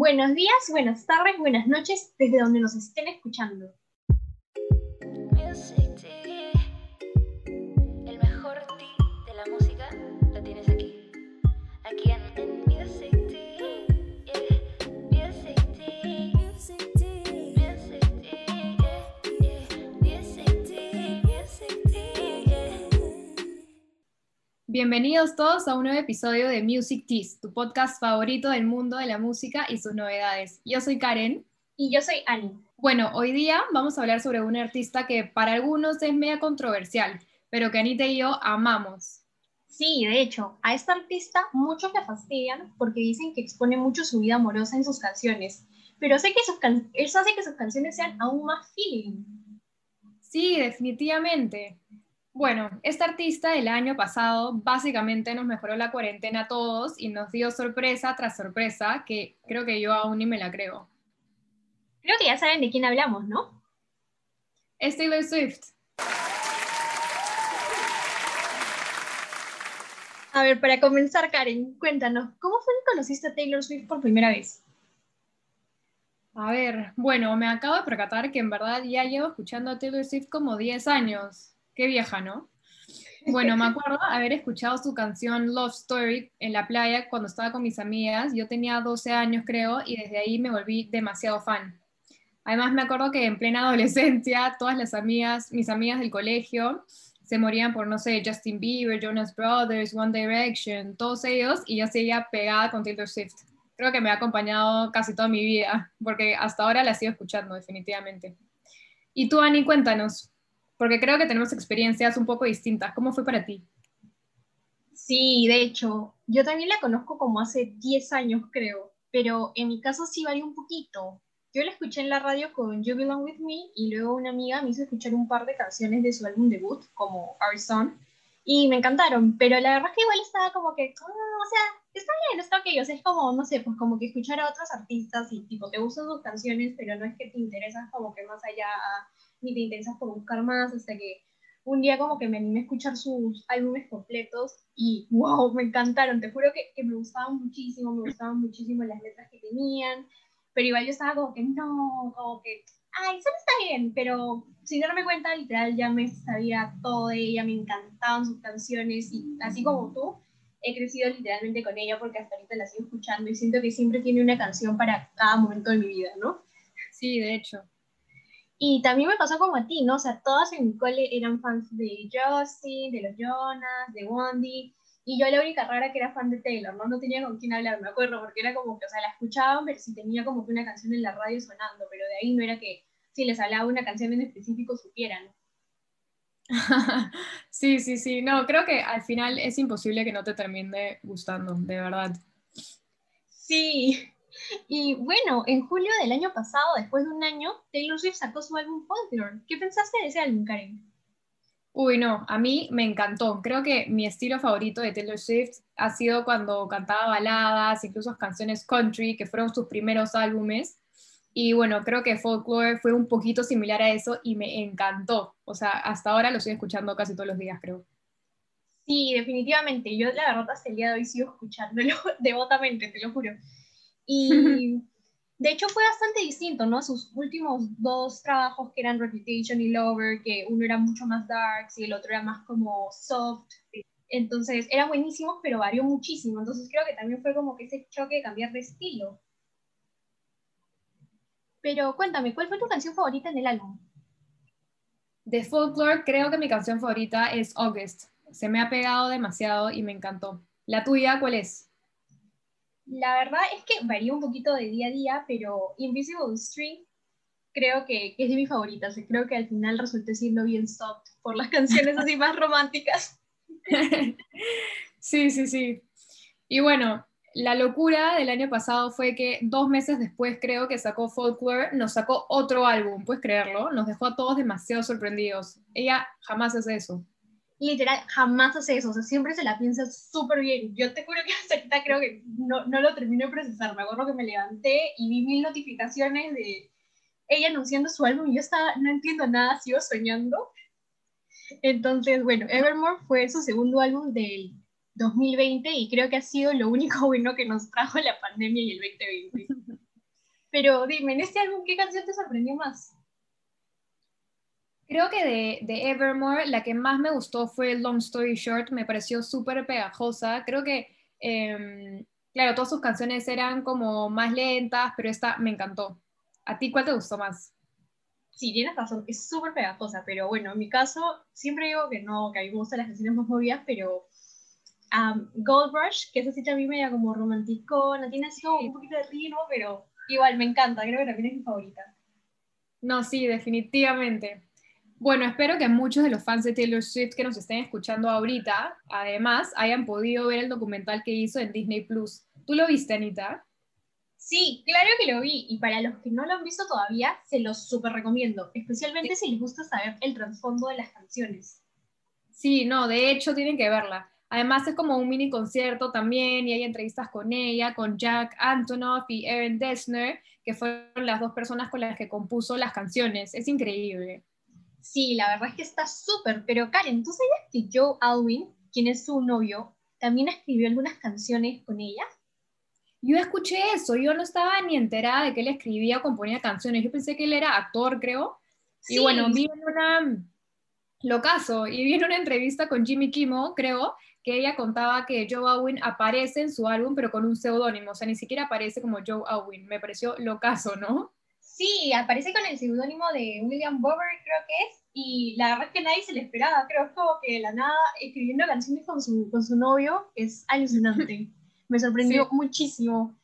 Buenos días, buenas tardes, buenas noches, desde donde nos estén escuchando. El mejor tea de la música lo tienes aquí. Aquí en, Bienvenidos todos a un nuevo episodio de Music Teas, tu podcast favorito del mundo de la música y sus novedades. Yo soy Karen. Y yo soy Annie. Bueno, hoy día vamos a hablar sobre un artista que para algunos es media controversial, pero que Anita y yo amamos. Sí, de hecho, a esta artista muchos la fastidian porque dicen que expone mucho su vida amorosa en sus canciones, pero sé que sus can- eso hace que sus canciones sean aún más feeling. Sí, definitivamente. Bueno, esta artista del año pasado básicamente nos mejoró la cuarentena a todos y nos dio sorpresa tras sorpresa que creo que yo aún ni me la creo. Creo que ya saben de quién hablamos, ¿no? Es Taylor Swift. A ver, para comenzar, Karen, cuéntanos, ¿cómo fue que conociste a Taylor Swift por primera vez? A ver, bueno, me acabo de percatar que en verdad ya llevo escuchando a Taylor Swift como 10 años. Qué vieja, ¿no? Bueno, me acuerdo haber escuchado su canción Love Story en la playa cuando estaba con mis amigas. Yo tenía 12 años, creo, y desde ahí me volví demasiado fan. Además, me acuerdo que en plena adolescencia, todas las amigas, mis amigas del colegio, se morían por, no sé, Justin Bieber, Jonas Brothers, One Direction, todos ellos, y yo seguía pegada con Taylor Swift. Creo que me ha acompañado casi toda mi vida, porque hasta ahora la sigo escuchando, definitivamente. Y tú, Ani, cuéntanos, porque creo que tenemos experiencias un poco distintas. ¿Cómo fue para ti? Sí, de hecho, yo también la conozco como hace 10 años, creo, pero en mi caso sí varía un poquito. Yo la escuché en la radio con You Belong With Me y luego una amiga me hizo escuchar un par de canciones de su álbum debut, como Our Son, y me encantaron, pero la verdad es que igual estaba como que, "Ah, o sea, está bien, está ok, o sea, es como, no sé, pues como que escuchar a otros artistas y tipo, te gustan sus canciones, pero no es que te interesas como que más allá, ni te interesas por buscar más, hasta que un día como que me animé a escuchar sus álbumes completos y wow, me encantaron, te juro que, que me gustaban muchísimo, me gustaban muchísimo las letras que tenían, pero igual yo estaba como que no, como que, ay, solo está bien, pero sin darme cuenta, literal, ya me sabía todo de ella, me encantaban sus canciones y así como tú, he crecido literalmente con ella porque hasta ahorita la sigo escuchando y siento que siempre tiene una canción para cada momento de mi vida, ¿no? Sí, de hecho. Y también me pasó como a ti, ¿no? O sea, todas en mi cole eran fans de Justin, de los Jonas, de Wandy, y yo la única rara que era fan de Taylor, ¿no? No tenía con quién hablar, me acuerdo, porque era como que, o sea, la escuchaban, pero si tenía como que una canción en la radio sonando, pero de ahí no era que si les hablaba una canción en específico supieran. sí, sí, sí. No, creo que al final es imposible que no te termine gustando, de verdad. Sí. Y bueno, en julio del año pasado, después de un año, Taylor Swift sacó su álbum Folklore. ¿Qué pensaste de ese álbum, Karen? Uy, no, a mí me encantó. Creo que mi estilo favorito de Taylor Swift ha sido cuando cantaba baladas, incluso canciones country, que fueron sus primeros álbumes. Y bueno, creo que Folklore fue un poquito similar a eso y me encantó. O sea, hasta ahora lo estoy escuchando casi todos los días, creo. Sí, definitivamente. Yo la verdad hasta el día de hoy sigo escuchándolo devotamente, te lo juro. Y de hecho fue bastante distinto, ¿no? Sus últimos dos trabajos que eran Reputation y Lover, que uno era mucho más dark y el otro era más como soft. Entonces eran buenísimos, pero varió muchísimo. Entonces creo que también fue como que ese choque de cambiar de estilo. Pero cuéntame, ¿cuál fue tu canción favorita en el álbum? De Folklore, creo que mi canción favorita es August. Se me ha pegado demasiado y me encantó. ¿La tuya cuál es? La verdad es que varía un poquito de día a día, pero Invisible String creo que, es de mis favoritas. Creo que al final resulté siendo bien soft por las canciones así más románticas. sí, sí, sí. Y bueno, la locura del año pasado fue que dos meses después creo que sacó Folklore, nos sacó otro álbum, ¿puedes creerlo? Nos dejó a todos demasiado sorprendidos. Ella jamás hace eso. Literal, jamás hace eso, o sea, siempre se la piensa súper bien. Yo te juro que hasta ahorita creo que no, no lo terminé de procesar. Me acuerdo que me levanté y vi mil notificaciones de ella anunciando su álbum y yo estaba, no entiendo nada, sigo soñando. Entonces, bueno, Evermore fue su segundo álbum del 2020 y creo que ha sido lo único bueno que nos trajo la pandemia y el 2020. Pero dime, en este álbum, ¿qué canción te sorprendió más? Creo que de, de, Evermore la que más me gustó fue Long Story Short, me pareció súper pegajosa. Creo que, eh, claro, todas sus canciones eran como más lentas, pero esta me encantó. ¿A ti cuál te gustó más? Sí, tienes razón, es súper pegajosa, pero bueno, en mi caso siempre digo que no, que a mí me gustan las canciones más movidas, pero um, Gold Rush, que es así también media como romanticona, tiene así como un poquito de ritmo, pero igual me encanta, creo que también es mi favorita. No, sí, definitivamente. Bueno, espero que muchos de los fans de Taylor Swift que nos estén escuchando ahorita, además, hayan podido ver el documental que hizo en Disney Plus. ¿Tú lo viste, Anita? Sí, claro que lo vi. Y para los que no lo han visto todavía, se los súper recomiendo. Especialmente si les gusta saber el trasfondo de las canciones. Sí, no, de hecho tienen que verla. Además es como un mini concierto también y hay entrevistas con ella, con Jack Antonoff y Erin Dessner, que fueron las dos personas con las que compuso las canciones. Es increíble. Sí, la verdad es que está súper, pero Karen, ¿tú sabías que Joe Alwyn, quien es su novio, también escribió algunas canciones con ella? Yo escuché eso, yo no estaba ni enterada de que él escribía o componía canciones, yo pensé que él era actor, creo. Sí. Y bueno, vi en una, lo caso, y vi en una entrevista con Jimmy Kimmel, creo, que ella contaba que Joe Alwyn aparece en su álbum, pero con un seudónimo, o sea, ni siquiera aparece como Joe Alwyn, me pareció lo caso, ¿no? Sí, aparece con el seudónimo de William Bober, creo que es, y la verdad es que nadie se le esperaba, creo, como que de la nada escribiendo canciones con su, con su novio, es alucinante, me sorprendió sí. muchísimo.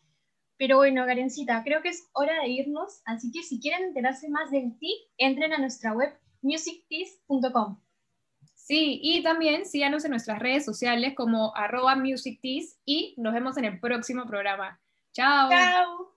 Pero bueno, Garencita, creo que es hora de irnos, así que si quieren enterarse más del ti, entren a nuestra web musictease.com. Sí, y también síganos en nuestras redes sociales como arroba musictease y nos vemos en el próximo programa. Chao. Chao.